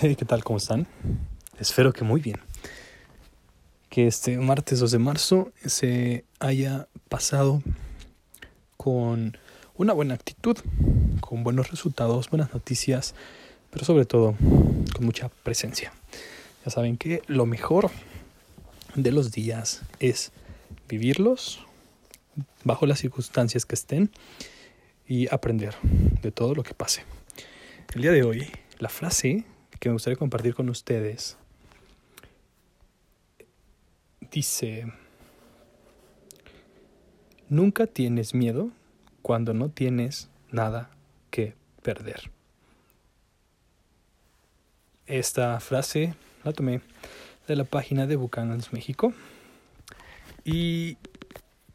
¿Qué tal? ¿Cómo están? Espero que muy bien. Que este martes 2 de marzo se haya pasado con una buena actitud, con buenos resultados, buenas noticias, pero sobre todo con mucha presencia. Ya saben que lo mejor de los días es vivirlos bajo las circunstancias que estén y aprender de todo lo que pase. El día de hoy, la frase que me gustaría compartir con ustedes dice, nunca tienes miedo cuando no tienes nada que perder. Esta frase la tomé de la página de Bucanans México y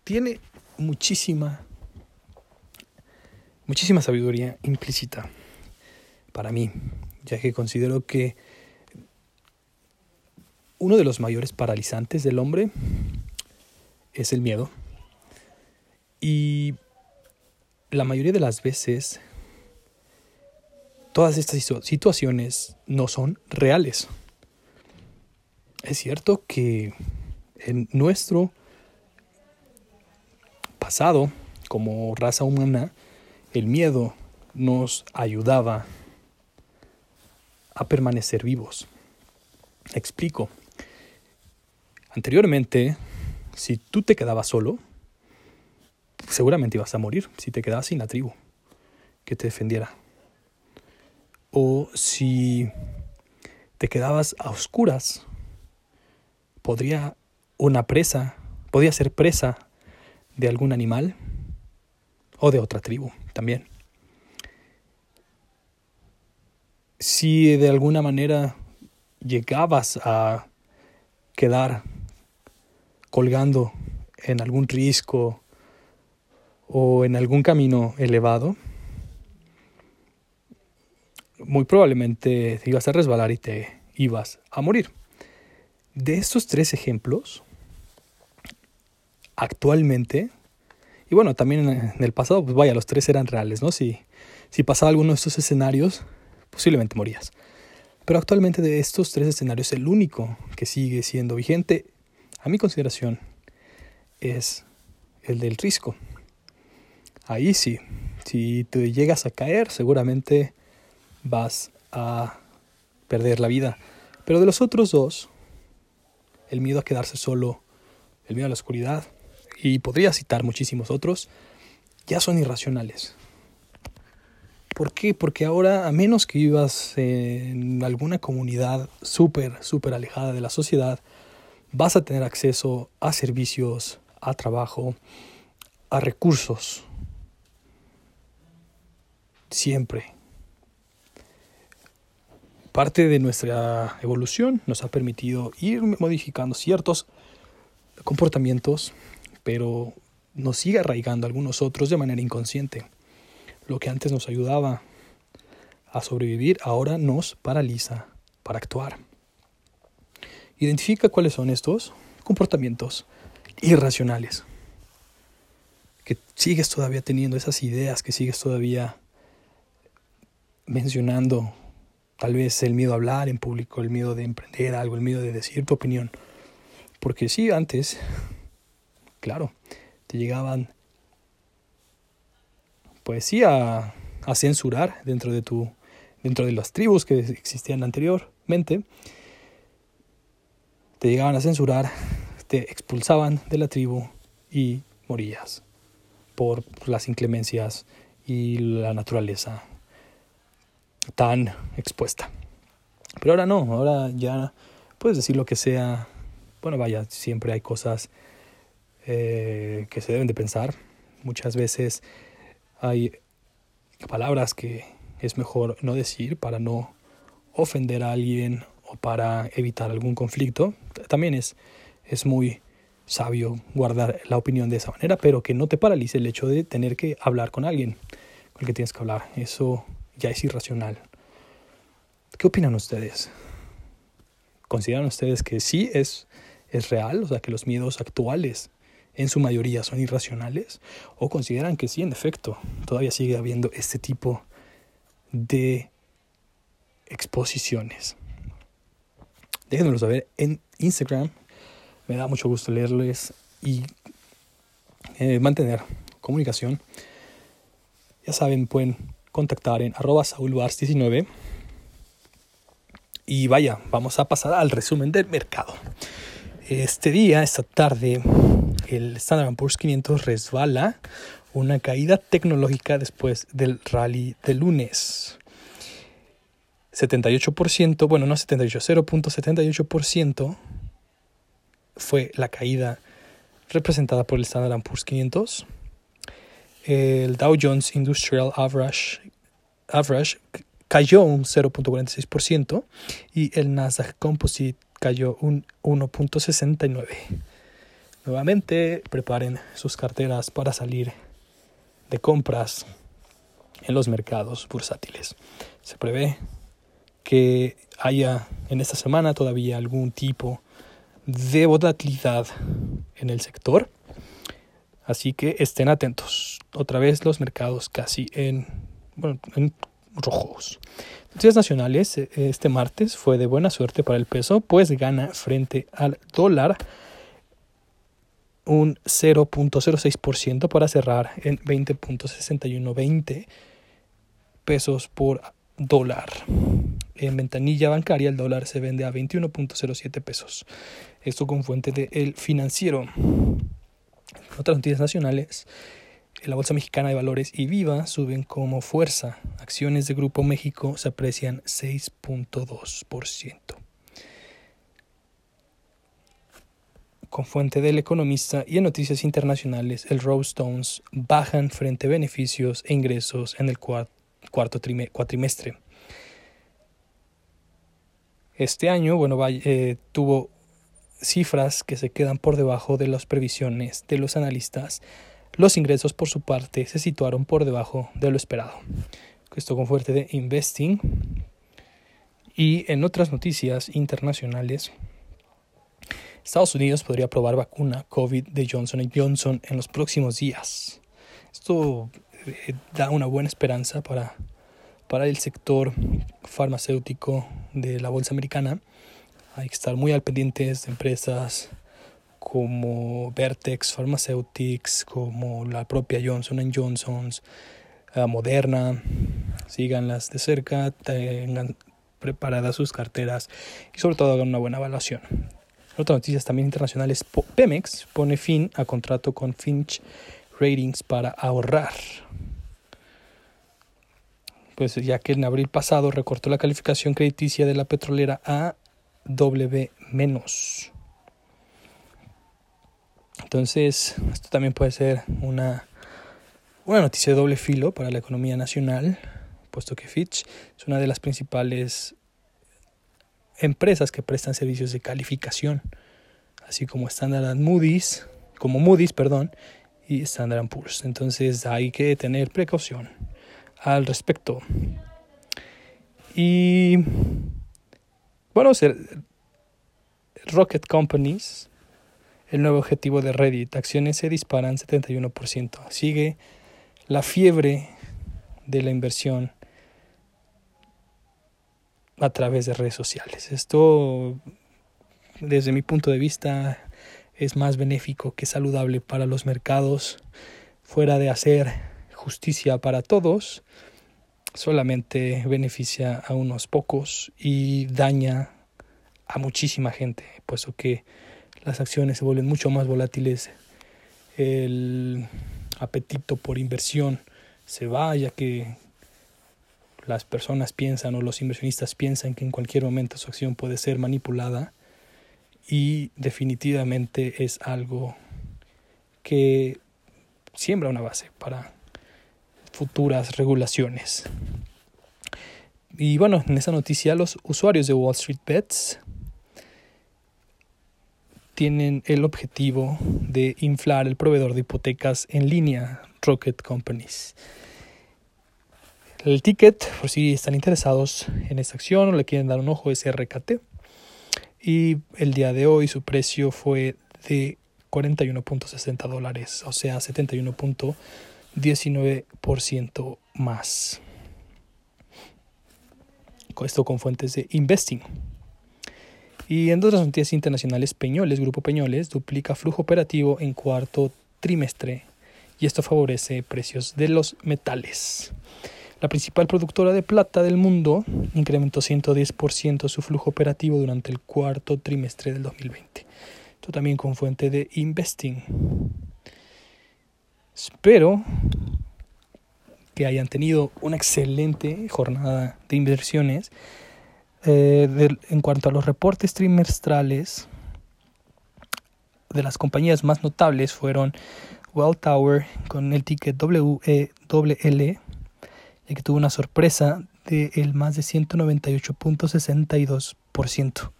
tiene muchísima muchísima sabiduría implícita para mí ya que considero que uno de los mayores paralizantes del hombre es el miedo. Y la mayoría de las veces todas estas situaciones no son reales. Es cierto que en nuestro pasado como raza humana, el miedo nos ayudaba a permanecer vivos. Explico. Anteriormente, si tú te quedabas solo, seguramente ibas a morir si te quedabas sin la tribu que te defendiera. O si te quedabas a oscuras, podría una presa, podía ser presa de algún animal o de otra tribu también. Si de alguna manera llegabas a quedar colgando en algún risco o en algún camino elevado, muy probablemente te ibas a resbalar y te ibas a morir. De estos tres ejemplos, actualmente, y bueno, también en el pasado, pues vaya, los tres eran reales, ¿no? Si, si pasaba alguno de estos escenarios, posiblemente morías. Pero actualmente de estos tres escenarios el único que sigue siendo vigente, a mi consideración, es el del risco. Ahí sí, si te llegas a caer, seguramente vas a perder la vida. Pero de los otros dos, el miedo a quedarse solo, el miedo a la oscuridad, y podría citar muchísimos otros, ya son irracionales. ¿Por qué? Porque ahora, a menos que vivas en alguna comunidad súper, súper alejada de la sociedad, vas a tener acceso a servicios, a trabajo, a recursos. Siempre. Parte de nuestra evolución nos ha permitido ir modificando ciertos comportamientos, pero nos sigue arraigando algunos otros de manera inconsciente. Lo que antes nos ayudaba a sobrevivir ahora nos paraliza para actuar. Identifica cuáles son estos comportamientos irracionales. Que sigues todavía teniendo esas ideas, que sigues todavía mencionando tal vez el miedo a hablar en público, el miedo de emprender algo, el miedo de decir tu opinión. Porque sí, antes, claro, te llegaban pues sí, a, censurar dentro de tu dentro de las tribus que existían anteriormente, te llegaban a censurar, te expulsaban de la tribu y morías por las inclemencias y la naturaleza tan expuesta. Pero ahora no, ahora ya puedes decir lo que sea. Bueno, vaya, siempre hay cosas eh, que se deben de pensar. Muchas veces hay palabras que es mejor no decir para no ofender a alguien o para evitar algún conflicto. También es, es muy sabio guardar la opinión de esa manera, pero que no te paralice el hecho de tener que hablar con alguien con el que tienes que hablar. Eso ya es irracional. ¿Qué opinan ustedes? ¿Consideran ustedes que sí es, es real? O sea, que los miedos actuales en su mayoría son irracionales o consideran que sí, en efecto, todavía sigue habiendo este tipo de exposiciones. Déjenmelo saber en Instagram. Me da mucho gusto leerles y eh, mantener comunicación. Ya saben, pueden contactar en arroba saulbars19. Y vaya, vamos a pasar al resumen del mercado. Este día, esta tarde, el Standard Poor's 500 resbala una caída tecnológica después del rally de lunes. 78%, bueno, no 78, 0.78% fue la caída representada por el Standard Poor's 500. El Dow Jones Industrial Average, average cayó un 0.46% y el Nasdaq Composite cayó un 1.69%. Nuevamente, preparen sus carteras para salir de compras en los mercados bursátiles. Se prevé que haya en esta semana todavía algún tipo de volatilidad en el sector. Así que estén atentos. Otra vez los mercados casi en, bueno, en rojos. Noticias nacionales este martes fue de buena suerte para el peso, pues gana frente al dólar un 0.06% para cerrar en 20.6120 pesos por dólar. En ventanilla bancaria el dólar se vende a 21.07 pesos. Esto con fuente de El Financiero. otras noticias nacionales, la Bolsa Mexicana de Valores y Viva suben como fuerza. Acciones de Grupo México se aprecian 6.2%. Con fuente del economista y en noticias internacionales, el Row Stones bajan frente a beneficios e ingresos en el cuarto cuatrimestre. Este año, bueno, eh, tuvo cifras que se quedan por debajo de las previsiones de los analistas. Los ingresos, por su parte, se situaron por debajo de lo esperado. Esto con fuerte de Investing. Y en otras noticias internacionales, Estados Unidos podría aprobar vacuna COVID de Johnson Johnson en los próximos días. Esto eh, da una buena esperanza para, para el sector farmacéutico de la bolsa americana. Hay que estar muy al pendientes de empresas como Vertex Pharmaceutics, como la propia Johnson Johnson, uh, Moderna. Síganlas de cerca, tengan preparadas sus carteras y sobre todo hagan una buena evaluación. Otras noticias también internacionales, Pemex pone fin a contrato con Finch Ratings para ahorrar. Pues ya que en abril pasado recortó la calificación crediticia de la petrolera a W. Entonces, esto también puede ser una, una noticia de doble filo para la economía nacional, puesto que Fitch es una de las principales empresas que prestan servicios de calificación, así como Standard Moody's, como Moody's, perdón, y Standard Poor's. Entonces hay que tener precaución al respecto. Y bueno, Rocket Companies, el nuevo objetivo de Reddit, acciones se disparan 71%. Sigue la fiebre de la inversión a través de redes sociales. Esto, desde mi punto de vista, es más benéfico que saludable para los mercados, fuera de hacer justicia para todos, solamente beneficia a unos pocos y daña a muchísima gente, puesto que las acciones se vuelven mucho más volátiles, el apetito por inversión se va, ya que las personas piensan o los inversionistas piensan que en cualquier momento su acción puede ser manipulada y definitivamente es algo que siembra una base para futuras regulaciones. Y bueno, en esa noticia los usuarios de Wall Street Bets tienen el objetivo de inflar el proveedor de hipotecas en línea, Rocket Companies. El ticket, por si están interesados en esta acción o le quieren dar un ojo, es RKT y el día de hoy su precio fue de 41.60 dólares, o sea, 71.19% más. Esto con fuentes de Investing. Y en otras noticias internacionales, Peñoles, Grupo Peñoles, duplica flujo operativo en cuarto trimestre y esto favorece precios de los metales. La principal productora de plata del mundo incrementó 110% su flujo operativo durante el cuarto trimestre del 2020. Esto también con fuente de Investing. Espero que hayan tenido una excelente jornada de inversiones. Eh, en cuanto a los reportes trimestrales de las compañías más notables fueron Welltower con el ticket WEWL ya que tuvo una sorpresa de el más de 198.62%.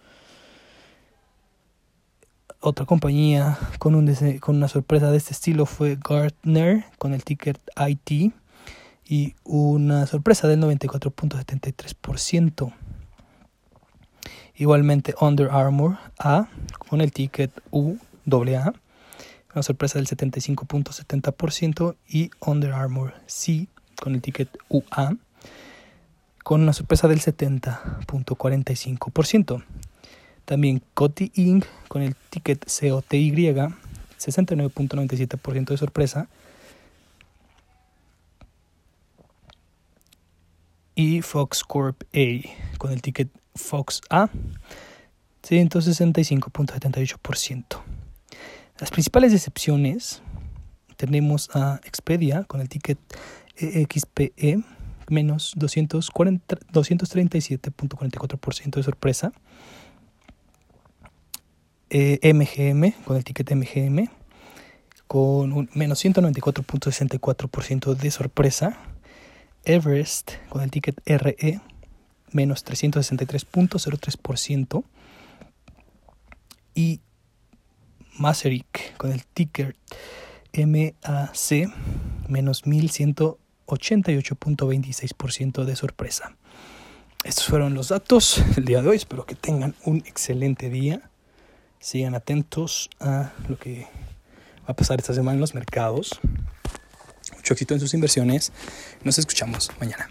Otra compañía con, un, con una sorpresa de este estilo fue Gartner con el ticket IT y una sorpresa del 94.73%. Igualmente Under Armour A con el ticket UAA, una sorpresa del 75.70% y Under Armour C con el ticket UA con una sorpresa del 70.45%. También Coty Inc. con el ticket COTY, 69.97% de sorpresa. Y Fox Corp A con el ticket Fox A, 165.78%. Las principales excepciones tenemos a Expedia con el ticket EXPE menos 237.44% de sorpresa. MGM eh, con el ticket MGM con un menos 194.64% de sorpresa. Everest con el ticket RE menos 363.03% y Maseric con el ticker MAC menos 1100 88.26% de sorpresa. Estos fueron los datos del día de hoy. Espero que tengan un excelente día. Sigan atentos a lo que va a pasar esta semana en los mercados. Mucho éxito en sus inversiones. Nos escuchamos mañana.